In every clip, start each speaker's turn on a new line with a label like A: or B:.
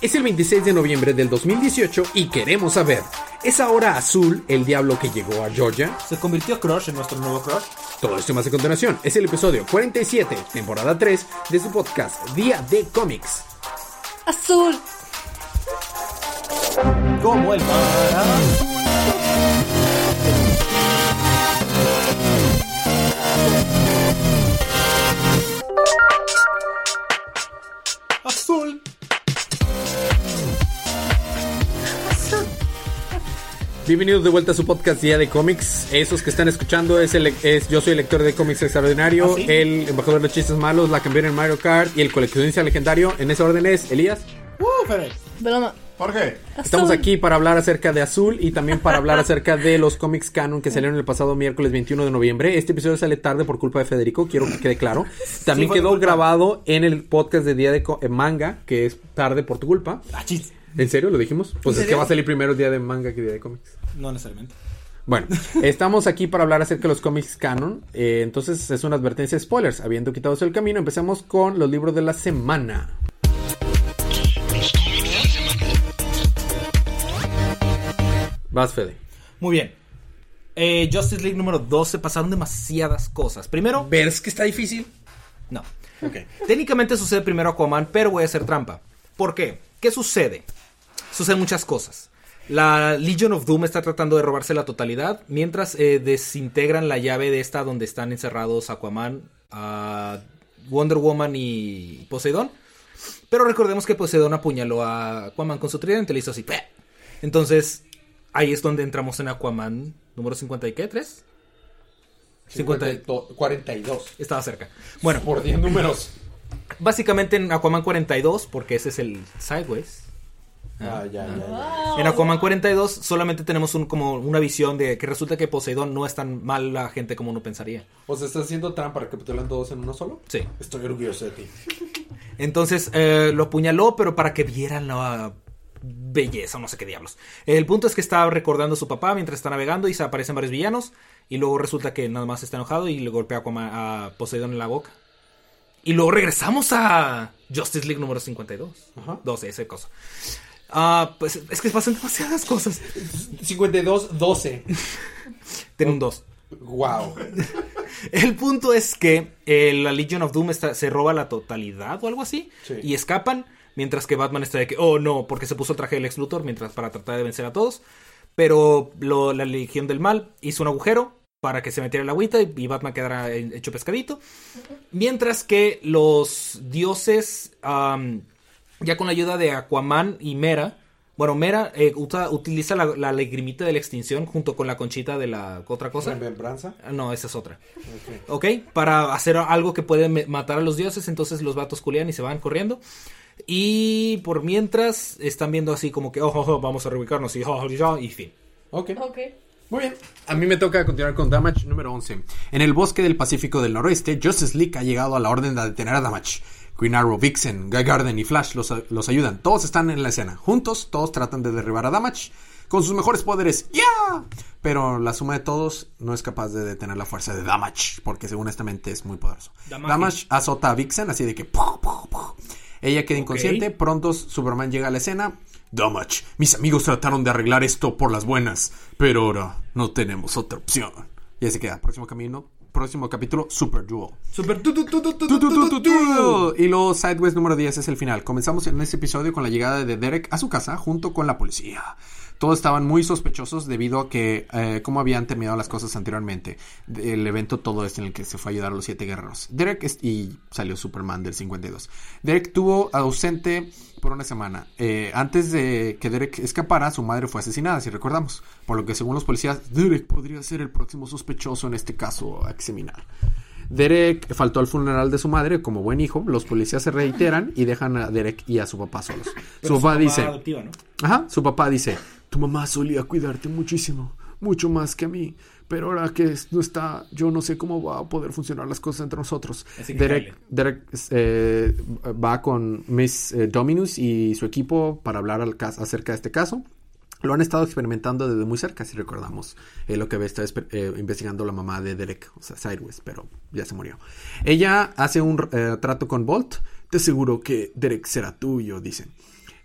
A: Es el 26 de noviembre del 2018 y queremos saber, ¿es ahora Azul el diablo que llegó a Georgia?
B: ¿Se convirtió Crush en nuestro nuevo Crush?
A: Todo esto más a continuación. Es el episodio 47, temporada 3, de su podcast Día de Cómics.
C: Azul.
B: Como el mar
A: Bienvenidos de vuelta a su podcast Día de Cómics. Esos que están escuchando es, el, es yo soy el lector de cómics extraordinario,
B: ¿Ah, sí?
A: el embajador de los chistes malos, la campeona en Mario Kart y el coleccionista legendario. En ese orden es Elías.
B: Uh. ¿Por qué?
A: Estamos aquí para hablar acerca de Azul y también para hablar acerca de los cómics canon que salieron el pasado miércoles 21 de noviembre. Este episodio sale tarde por culpa de Federico, quiero que quede claro. También
B: Sí,
A: quedó grabado en el podcast de Día de Co- eh, Manga, que es tarde por tu culpa.
B: Ah.
A: ¿En serio lo dijimos? Pues es que va a salir primero Día de Manga que Día de Cómics.
B: No necesariamente.
A: Bueno, estamos aquí para hablar acerca de los cómics canon. eh, entonces es una advertencia de spoilers. Habiendo quitado del camino, empezamos con los libros de la semana. Vas, Fede.
B: Muy bien. Eh, Justice League número 12 pasaron demasiadas cosas. Primero,
A: ¿Ves que está difícil?
B: no.
A: Ok.
B: Técnicamente sucede primero Aquaman, pero voy a hacer trampa. ¿Por qué? ¿Qué sucede? Suceden muchas cosas. La Legion of Doom está tratando de robarse la totalidad, mientras eh, desintegran la llave de esta donde están encerrados Aquaman, Wonder Woman y Poseidón. Pero recordemos que Poseidón apuñaló a Aquaman con su tridente, le hizo así. ¡peh! Entonces, ahí es donde entramos en Aquaman número 50 y qué, ¿3? 50.
A: 42.
B: Estaba cerca. Bueno,
A: Por 10 números.
B: Básicamente en Aquaman 42, porque ese es el Sideways.
A: Ah, ya, ya, ya.
B: En Aquaman 42 solamente tenemos un, como una visión de que resulta que Poseidón no es tan mala gente como uno pensaría.
A: O sea, ¿estás haciendo trampa recapitulando dos en uno solo?
B: Sí.
A: Estoy orgulloso de ti.
B: Entonces eh, lo apuñaló, pero para que vieran la belleza, no sé qué diablos. El punto es que está recordando a su papá mientras está navegando y se aparecen varios villanos. Y luego resulta que nada más está enojado y le golpea a, a Poseidón en la boca. Y luego regresamos a Justice League número 52.
A: Ajá.
B: 12, esa cosa. Ah, pues es que pasan demasiadas cosas.
A: 52, 12.
B: Tiene un 2.
A: Wow.
B: El punto es que eh, la Legion of Doom está- se roba la totalidad o algo así.
A: Sí.
B: Y escapan. Mientras que Batman está de que, oh no, porque se puso el traje del ex Luthor mientras para tratar de vencer a todos. Pero lo- la Legión del Mal hizo un agujero para que se metiera el agüita y, y Batman quedara en- hecho pescadito. Mientras que los dioses, ya con la ayuda de Aquaman y Mera, bueno, Mera eh, usa- utiliza la, la lagrimita de la extinción junto con la conchita de la otra cosa.
A: ¿Remembranza?
B: Ah, No, esa es otra.
A: Ok.
B: ¿Ok? Para hacer algo que puede matar a los dioses, entonces los vatos culean y se van corriendo. Y por mientras están viendo así como que, oh, oh, oh, vamos a reubicarnos y, oh, oh, oh, y fin.
A: Ok.
C: Ok.
A: Muy bien. A mí me toca continuar con Damage número 11. En el bosque del Pacífico del Noroeste, Justice League ha llegado a la orden de detener a Damage. Green Arrow, Vixen, Guy Garden y Flash los, los ayudan. Todos están en la escena. Juntos, todos tratan de derribar a Damage con sus mejores poderes. ¡Ya! Pero la suma de todos no es capaz de detener la fuerza de Damage, porque según esta mente es muy poderoso.
B: Damage.
A: Damage azota a Vixen así de que... Ella queda inconsciente. Pronto Superman llega a la escena. Damage, mis amigos trataron de arreglar esto por las buenas, pero ahora no tenemos otra opción. Y se queda. Próximo camino, próximo capítulo, Super Duel.
B: Super.
A: Y luego Sideways número 10 es el final. Comenzamos en este episodio con la llegada de Derek a su casa junto con la policía. Todos estaban muy sospechosos debido a que eh, cómo habían terminado las cosas anteriormente. El evento todo este en el que se fue a ayudar a los siete guerreros. Derek es- y salió Superman del 52. Derek estuvo ausente por una semana. Eh, antes de que Derek escapara, su madre fue asesinada, si recordamos. Por lo que según los policías, Derek podría ser el próximo sospechoso en este caso a examinar. Derek faltó al funeral de su madre como buen hijo. Los policías se reiteran y dejan a Derek y a su papá solos. Su papá dice,
B: adoptiva, ¿no?
A: ajá, su papá dice, tu mamá solía cuidarte muchísimo, mucho más que a mí. Pero ahora que no está, yo no sé cómo va a poder funcionar las cosas entre nosotros.
B: Así que
A: Derek. Derek eh, va con Miss eh, Dominus y su equipo para hablar al acerca de este caso. Lo han estado experimentando desde muy cerca, si recordamos eh, lo que había estado eh, investigando la mamá de Derek, o sea, Sideways, pero ya se murió. Ella hace un eh, trato con Bolt. Te aseguro que Derek será tuyo, dicen.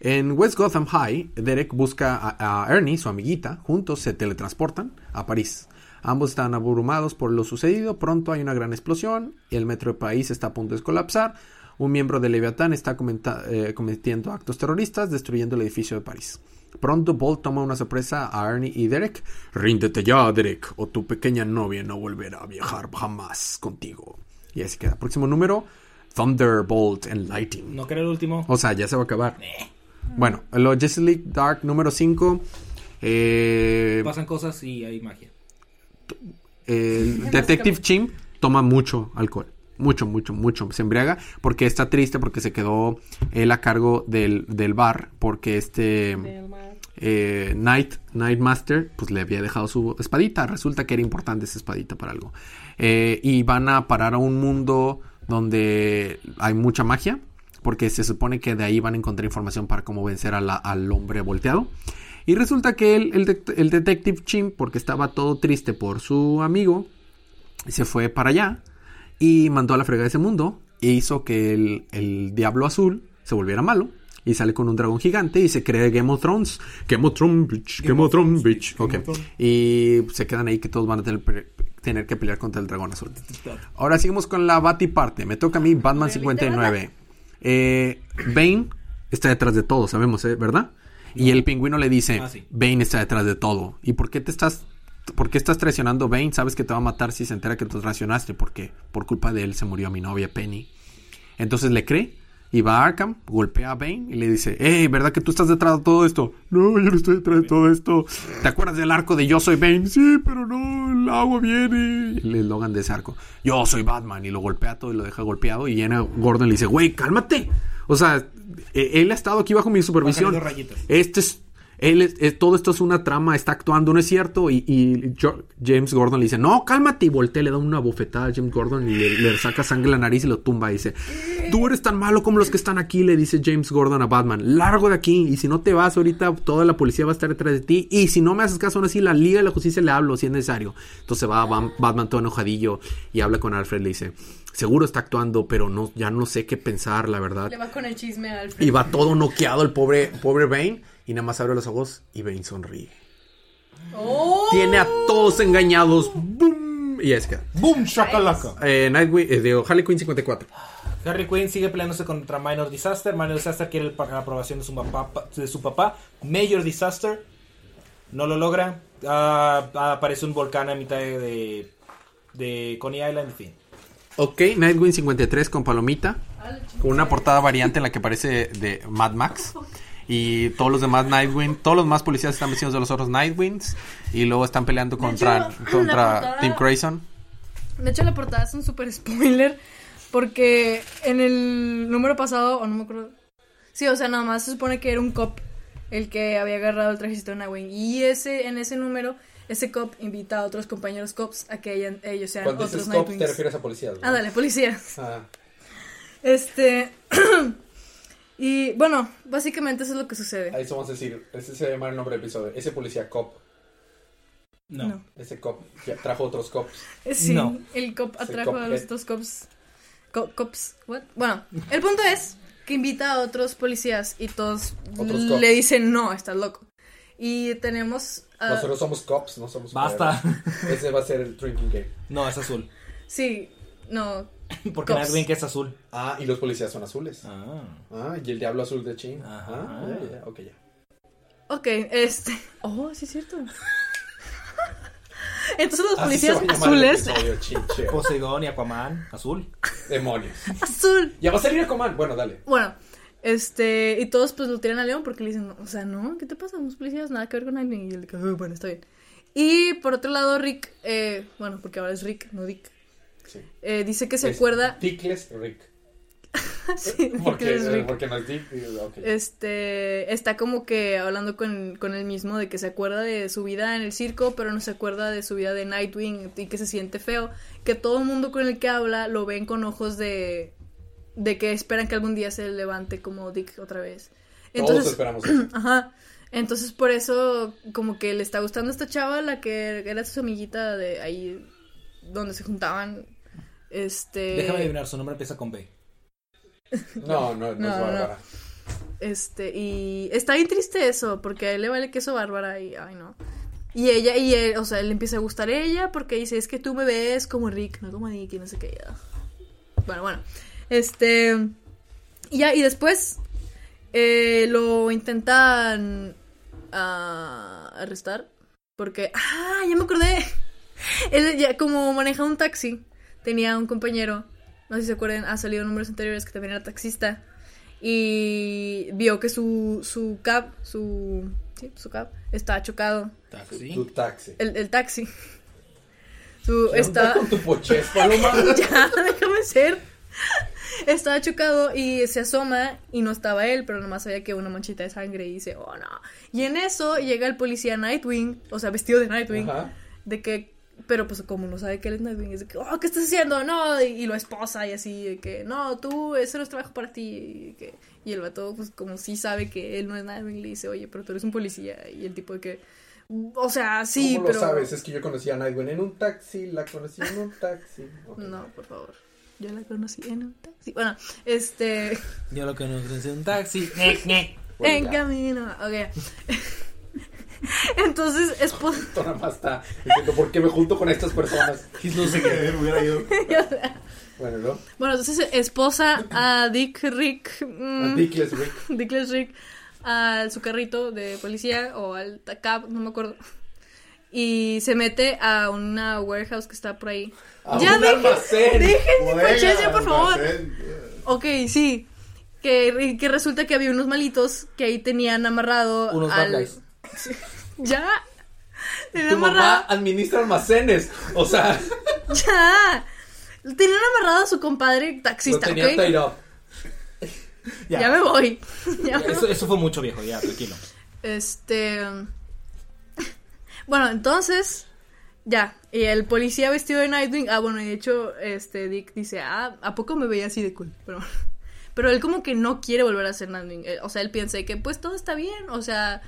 A: En West Gotham High, Derek busca a, a Ernie, su amiguita, juntos se teletransportan a París. Ambos están abrumados por lo sucedido, pronto hay una gran explosión, el metro de París está a punto de colapsar, un miembro de Leviatán está eh, cometiendo actos terroristas, destruyendo el edificio de París. Pronto Bolt toma una sorpresa a Ernie y Derek. Ríndete ya, Derek, o tu pequeña novia no volverá a viajar jamás contigo. Y así queda. Próximo número, Thunderbolt and Lightning.
B: ¿No quería el último?
A: O sea, ya se va a acabar. Bueno, lo Justice League Dark número 5. Eh,
B: Pasan cosas y hay magia.
A: el Detective Chimp toma mucho alcohol. Mucho, mucho, mucho. Se embriaga porque está triste porque se quedó él a cargo del, del bar. Porque este eh, Night, Nightmaster pues le había dejado su espadita. Resulta que era importante esa espadita para algo. Eh, y van a parar a un mundo donde hay mucha magia. Porque se supone que de ahí van a encontrar información para cómo vencer a la- al hombre volteado. Y resulta que el, el el Detective Chimp, porque estaba todo triste por su amigo, se fue para allá y mandó a la fregada ese mundo e hizo que el, el Diablo Azul se volviera malo. Y sale con un dragón gigante y se cree Game of Thrones. Game of Thrones, bitch. Game, of Thrones, bitch. Ok. Y se quedan ahí que todos van a tener, que pelear contra el dragón azul. Ahora seguimos con la Batiparte. Me toca a mí Batman 59. Eh, Bane está detrás de todo, sabemos, ¿eh? ¿verdad? Y el pingüino le dice,
B: Ah, sí.
A: Bane está detrás de todo. ¿Y por qué te estás... ¿Por qué estás traicionando a Bane? Sabes que te va a matar si se entera que tú traicionaste porque por culpa de él se murió mi novia Penny. Entonces le cree y va a Arkham, golpea a Bane y le dice, hey, ¿verdad que tú estás detrás de todo esto? No, yo no estoy detrás de todo esto. ¿Te acuerdas del arco de Yo soy Bane? Sí, pero no, el agua viene. El eslogan de ese arco, yo soy Batman. Y lo golpea todo y lo deja golpeado. Y Jenna Gordon le dice, güey, cálmate. O sea, eh, él ha estado aquí bajo mi supervisión. Este es... Él es- es- todo esto es una trama, está actuando, no es cierto. Y, James Gordon le dice, no, cálmate. Y voltea, le da una bofetada a James Gordon y le, le saca sangre en la nariz y lo tumba. Y dice, tú eres tan malo como los que están aquí, le dice James Gordon a Batman. Largo de aquí. Y si no te vas ahorita, toda la policía va a estar detrás de ti. Y si no me haces caso aún así, la Liga de la Justicia le hablo si es necesario. Entonces va Batman todo enojadillo y habla con Alfred. Le dice, seguro está actuando, pero no, ya no sé qué pensar, la verdad.
C: Le va con el chisme a Alfred.
A: Y va todo noqueado el pobre, pobre Bane. Y nada más abre los ojos y Bane sonríe.
C: ¡Oh!
A: Tiene a todos engañados. ¡Boom! Y ahí se queda.
B: ¡Boom! ¡Shakalaka!
A: Eh, Nightwing, eh, digo, Harley Quinn 54.
B: Harley Quinn sigue peleándose contra Minor Disaster. Minor Disaster quiere el- la aprobación de su papá. De su papá. Major Disaster no lo logra. Ah, aparece un volcán a mitad de, de, de Coney Island. En fin.
A: Ok, Nightwing 53 con palomita. Con una portada variante en la que parece de Mad Max. Y todos los demás Nightwing, todos los demás policías están vestidos de los otros Nightwings. Y luego están peleando contra,
C: hecho,
A: contra
C: portada-
A: Tim Grayson.
C: De hecho, la portada es un super spoiler. Porque en el número pasado, o no me acuerdo. Sí, o sea, nada más se supone que era un cop el que había agarrado el trajecito de Nightwing. Y ese, en ese número, ese cop invita a otros compañeros cops a que hayan- ellos sean otros Nightwings.
A: a policías.
C: Ah, dale, policías.
A: Ah.
C: Este. Y bueno, básicamente eso es lo que sucede.
A: Ahí vamos a decir, ese se llama el nombre del episodio. Ese policía cop,
B: No.
C: No.
A: ese cop, ya trajo otros cops.
C: Eh, Sí,
B: No.
C: el cop atrajo a los dos cops. Co- cops, what? Bueno, el punto es que invita a otros policías y todos
A: Otros
C: le
A: cops.
C: dicen no, estás loco. Y tenemos. a-
A: somos cops, no somos
B: Basta.
A: Ese va a ser el drinking game.
B: No, es azul.
C: sí, no.
B: Porque
C: Cops.
B: Nightwing que es azul.
A: Ah, y los policías son azules.
B: Ah.
A: Ah, y el diablo azul de Chin.
B: Ajá.
A: Ah, ya, ya, ok, ya.
C: Ok, este. Oh, sí es cierto. Entonces los
A: Así se
C: policías
A: va a llamar el
C: azules.
A: episodio, chinche.
B: Poseidón y Aquaman, azul.
A: Demonios.
C: Azul.
A: Ya va a salir Aquaman. Bueno, dale.
C: Bueno, este, y todos pues lo tiran a León porque le dicen, o sea, no, ¿qué te pasa? Los policías, nada que ver con Nightwing. Y él dice, "Ah, bueno, está bien. Y por otro lado, Rick, eh, bueno, porque ahora es Rick, no Dick,
A: Sí.
C: eh, dice que se
A: Es
C: acuerda.
A: Dickless Rick.
C: Sí, Dick
A: Porque,
C: es Rick.
A: porque no es Dick.
C: Este, está como que hablando con, con él mismo de que se acuerda de su vida en el circo, pero no se acuerda de su vida de Nightwing y que se siente feo. Que todo el mundo con el que habla lo ven con ojos de, de que esperan que algún día se levante como Dick otra vez.
A: Todos esperamos eso.
C: Ajá. Entonces por eso como que le está gustando esta chava, la que era su amiguita de ahí donde se juntaban. Este.
B: Déjame adivinar, su nombre empieza con B.
A: No, no, no,
C: No,
A: es
C: no,
A: Bárbara.
C: Este, y está bien triste eso, porque a él le vale queso Bárbara y, ay, no. Y ella, y él, o sea, le empieza a gustar ella porque dice, es que tú me ves como Rick, no como Nick y no sé qué. ya. Bueno, bueno. Este, y ya, y después eh, lo intentan ah, arrestar porque, ah, ya me acordé. Él ya como maneja un taxi, tenía un compañero, no sé si se acuerdan, ha salido en números anteriores que también era taxista y vio que su, su cab, su, sí, su cab, estaba chocado.
B: Taxi.
D: Tu taxi.
C: El, el taxi. Su,
D: ¿Qué onda
C: está,
D: con tu poches, Paloma?
C: ya, déjame ser. Estaba chocado y se asoma y no estaba él, pero nomás sabía que una manchita de sangre y dice, oh no. Y en eso llega el policía Nightwing, o sea, vestido de Nightwing,
D: Ajá.
C: de que, pero pues como no sabe que él es Nightwing, es de que, oh, ¿qué estás haciendo? No, y, y lo esposa y así, de que, no, tú, eso no es trabajo para ti. Y, que, y el vato, pues como sí sabe que él no es Nightwing, le dice, oye, pero tú eres un policía. Y el tipo de que, o sea, sí,
D: ¿Cómo
C: pero...
D: lo sabes? Es que yo conocí a Nightwing en un taxi, la conocí en un taxi.
C: No, por favor. Yo la conocí en un taxi. Bueno, este.
B: Yo lo no ofrecí un taxi. Ne, ne.
D: Bueno,
C: en
D: ya.
C: camino. Ok. Entonces, esposa.
D: Esto nada más está diciendo, ¿por qué me junto con estas personas?
B: No sé qué.
E: hubiera ido.
D: Bueno, ¿no?
C: bueno, entonces esposa a Dick Rick. mm,
D: A Dickless Rick.
C: Dickless Rick. A su carrito de policía o al cab, no me acuerdo. Y se mete a una warehouse que está por ahí.
D: A
C: ya
D: un
C: dejen,
D: almacén.
C: dejen por favor.
E: almacén.
C: Ok, sí. Que, que resulta que había unos malitos que ahí tenían amarrado
B: Unos
C: al... Ya. Tenían
D: Tu mamá
C: amarrado...
D: administra almacenes. O sea,
C: Ya. Tenían amarrado a su compadre
D: lo
C: taxista,
D: tenía
C: ¿ok?
D: tied up.
C: Ya. me voy. Ya me
B: Eso, eso fue mucho viejo, ya, tranquilo.
C: Este. Bueno, entonces. Ya. Y el policía vestido de Nightwing. Ah, bueno, y de hecho, este Dick dice, ah, ¿a poco me veía así de cool? Pero, pero él como que no quiere volver a ser Nightwing. Eh, O sea, él piensa que pues todo está bien. O sea.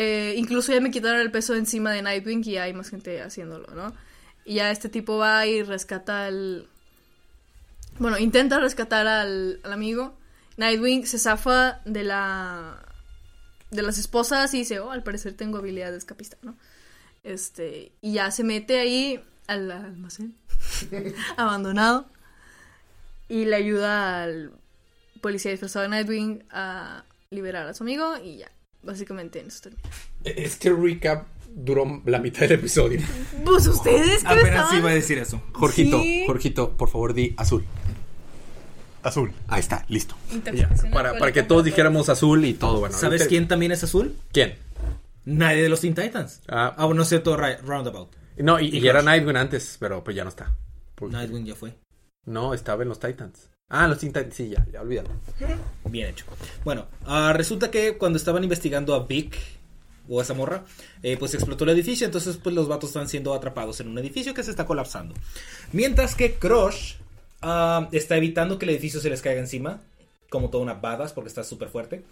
C: Eh, incluso ya me quitaron el peso encima de Nightwing y hay más gente haciéndolo, ¿no? Y ya este tipo va y rescata al. Bueno, intenta rescatar al, al amigo. Nightwing se zafa de la. de las esposas y dice, oh, al parecer tengo habilidad de escapista, ¿no? Este. Y ya se mete ahí al almacén. abandonado. Y le ayuda al policía disfrazado de Nightwing a liberar a su amigo y ya. Básicamente en eso termina.
D: Este recap duró la mitad del episodio.
C: Pues ustedes, ¿qué
B: Apenas
C: estaban?
B: iba a decir eso.
A: Jorgito,
C: Sí.
A: Jorgito, por favor, di azul.
E: Azul.
A: Ahí está, listo. Ya, para, que todos dijéramos azul y todo, bueno.
B: ¿Sabes
A: ahorita-
B: quién también es azul?
A: ¿Quién?
B: Nadie de los Teen Titans.
A: Ah.
B: Ah, bueno, no sé, todo Ra- Roundabout.
A: No, y,
B: Y
A: y era. Nightwing antes, pero pues ya no está. Porque-
B: Nightwing ya fue.
A: No, estaba en los Titans. Ah, los Teen sí, ya, ya olvídalo.
B: Bien hecho. Bueno, ah, resulta que cuando estaban investigando a Vic o a esa morra, eh, pues explotó el edificio, entonces pues los vatos están siendo atrapados en un edificio que se está colapsando. Mientras que Crush ah, está evitando que el edificio se les caiga encima, como toda una badass, porque está súper fuerte.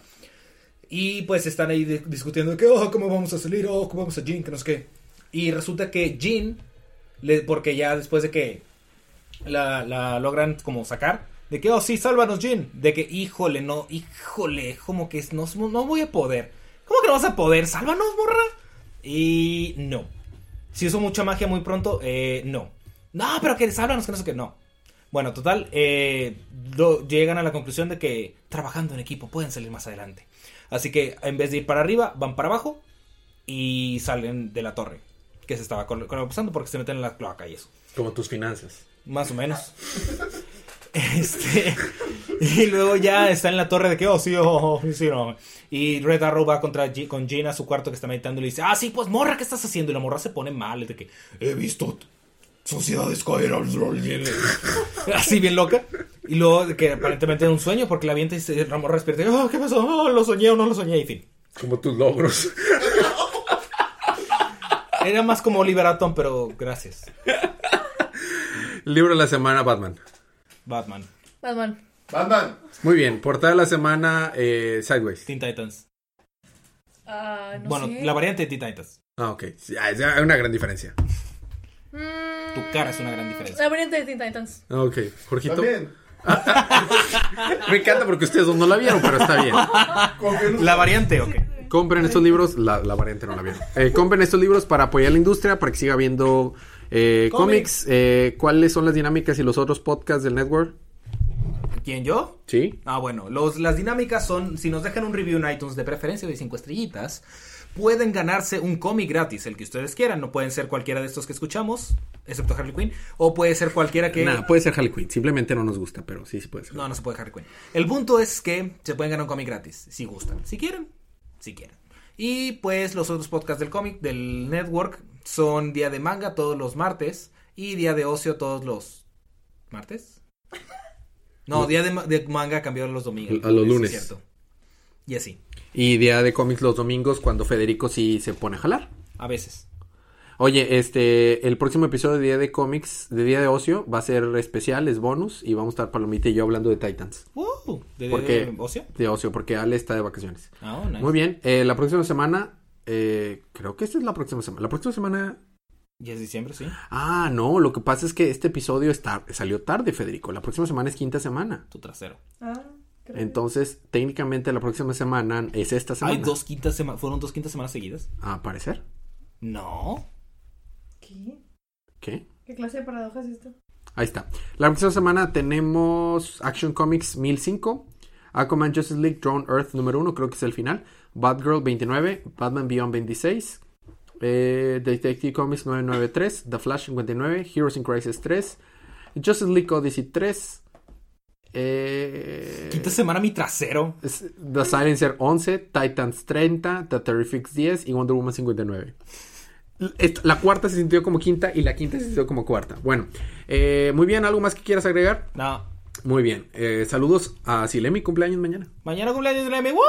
B: Y pues están ahí di- discutiendo que, oh, ¿cómo vamos a salir? Oh, ¿cómo vamos a Jean? Que no sé qué. Y resulta que Jean, porque ya después de que la logran como sacar. De que, oh, sí, sálvanos, Jin. De que, híjole, no, híjole, como que no, no voy a poder. ¿Cómo que no vas a poder? Sálvanos, morra. Y no. Si usó mucha magia muy pronto, eh, no. No, pero que sálvanos, que no sé qué, no. Bueno, total, eh, lo- llegan a la conclusión de que trabajando en equipo pueden salir más adelante. Así que en vez de ir para arriba, van para abajo y salen de la torre que se estaba col- colapsando porque se meten en la cloaca y eso.
A: Como tus finanzas.
B: Más o menos. Este. Y luego ya está en la torre de que, oh, sí, oh, oh, sí, no. Y Red Arrow va contra G- con Jean a su cuarto que está meditando y le dice, ah, sí, pues morra, ¿qué estás haciendo? Y la morra se pone mal, es de que, he visto sociedades caer al rol. Así bien loca. Y luego que aparentemente era un sueño porque la avienta y se, la morra despierta. Oh, ¿qué pasó? Oh, lo soñé o no lo soñé. Y fin.
D: Como tus logros.
B: Era más como Oliver Atom, pero gracias.
A: Libro de la semana, Batman.
B: Batman.
C: Batman.
E: Batman.
A: Muy bien, portada de la semana, eh, Sideways.
B: Teen Titans.
C: Ah, no
B: bueno,
C: sé.
B: la variante de Teen Titans.
A: Ah, ok. Sí, ah, Hay una gran diferencia.
C: Mm,
B: Tu cara es una gran diferencia.
C: La variante de Teen Titans.
A: Ah, Ok, Jorgito.
E: También.
A: Me encanta porque ustedes dos no la vieron, pero está bien.
B: La variante, ok.
A: Compren estos libros, la, la variante no la vieron. Eh, compren estos libros para apoyar la industria, para que siga viendo eh, cómics. Eh, ¿Cuáles son las dinámicas y los otros podcasts del network?
B: ¿Quién yo?
A: Sí.
B: Ah, bueno, los, las dinámicas son, si nos dejan un review en iTunes de preferencia de 5 estrellitas, pueden ganarse un cómic gratis, el que ustedes quieran. No pueden ser cualquiera de estos que escuchamos, excepto Harley Quinn, o puede ser cualquiera que...
A: Nada, puede ser Harley Quinn. Simplemente no nos gusta, pero sí, sí puede ser.
B: No, no se puede Harley Quinn. El punto es que se pueden ganar un cómic gratis, si gustan. Si quieren, si quieren. Y pues los otros podcasts del cómic, del network, son día de manga todos los martes y día de ocio todos los... ¿Martes? No, día de, de manga cambió a los domingos.
A: A los
B: es
A: lunes.
B: cierto. Y así,
A: Y día de cómics los domingos cuando Federico sí se pone a jalar.
B: a veces.
A: Oye, este, el próximo episodio de Día de Cómics, de Día de Ocio, va a ser especial, es bonus, y vamos a estar Palomita y yo hablando de Titans.
B: Uh, ¿De,
A: ¿Por
B: de- ocio?
A: De ocio, porque Ale está de vacaciones.
B: Oh, nice.
A: Muy bien, eh, la próxima semana, eh, creo que esta es la próxima semana. La próxima semana...
B: Y es diciembre, sí.
A: Ah, no, lo que pasa es que este episodio está, salió tarde, Federico. La próxima semana es quinta semana.
B: Tu trasero.
C: Ah, creo.
A: Entonces, técnicamente la próxima semana es esta semana.
B: Hay dos quintas semanas. ¿Fueron dos quintas semanas seguidas?
A: A parecer.
B: No.
C: ¿Qué?
A: ¿Qué?
C: ¿Qué clase de paradoja es esto?
A: Ahí está. La próxima semana tenemos Action Comics 1005, Aquaman Justice League Drone Earth número 1, creo que es el final, Batgirl 29, Batman Beyond 26, eh, Detective Comics 993, The Flash 59, Heroes in Crisis 3, Justice League Odyssey 3, eh,
B: Quinta semana mi trasero.
A: The Silencer 11, Titans 30, The Terrifics 10 y Wonder Woman 59. Esta- La cuarta se sintió como quinta y la quinta se sintió como cuarta. Bueno, eh, muy bien, ¿algo más que quieras agregar?
B: No.
A: Muy bien, eh, saludos a Silemi, cumpleaños mañana.
B: Mañana cumpleaños de Remy. ¡Woo!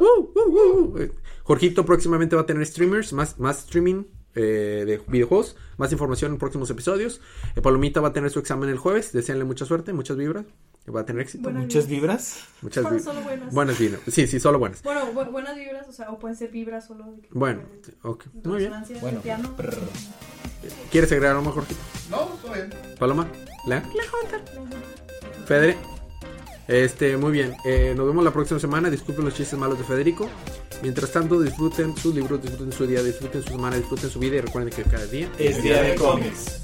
A: Uh, uh, uh. Eh, Jorgito próximamente va a tener streamers, más, más streaming eh, de videojuegos, más información en próximos episodios. Eh, Palomita va a tener su examen el jueves, deseenle mucha suerte, muchas vibras. Va a tener éxito.
C: Buenas
B: Muchas vibras.
A: Muchas
C: Solo-
A: vi-
C: solo buenas.
A: Buenas vibras. Sí, sí, solo buenas.
C: Bueno, bu- buenas vibras, o sea, o pueden ser vibras solo. de que-
A: Bueno, ok, muy bien.
B: Bueno.
C: piano.
A: ¿Quieres agregar algo más, Jorgito?
E: No, todo bien.
A: Paloma, Lea, Federe. Este, muy bien. Eh, nos vemos la próxima semana. Disculpen los chistes malos de Federico. Mientras tanto, disfruten sus libros, disfruten su día, disfruten su semana, disfruten su vida y recuerden que cada día
B: Es día de cómics.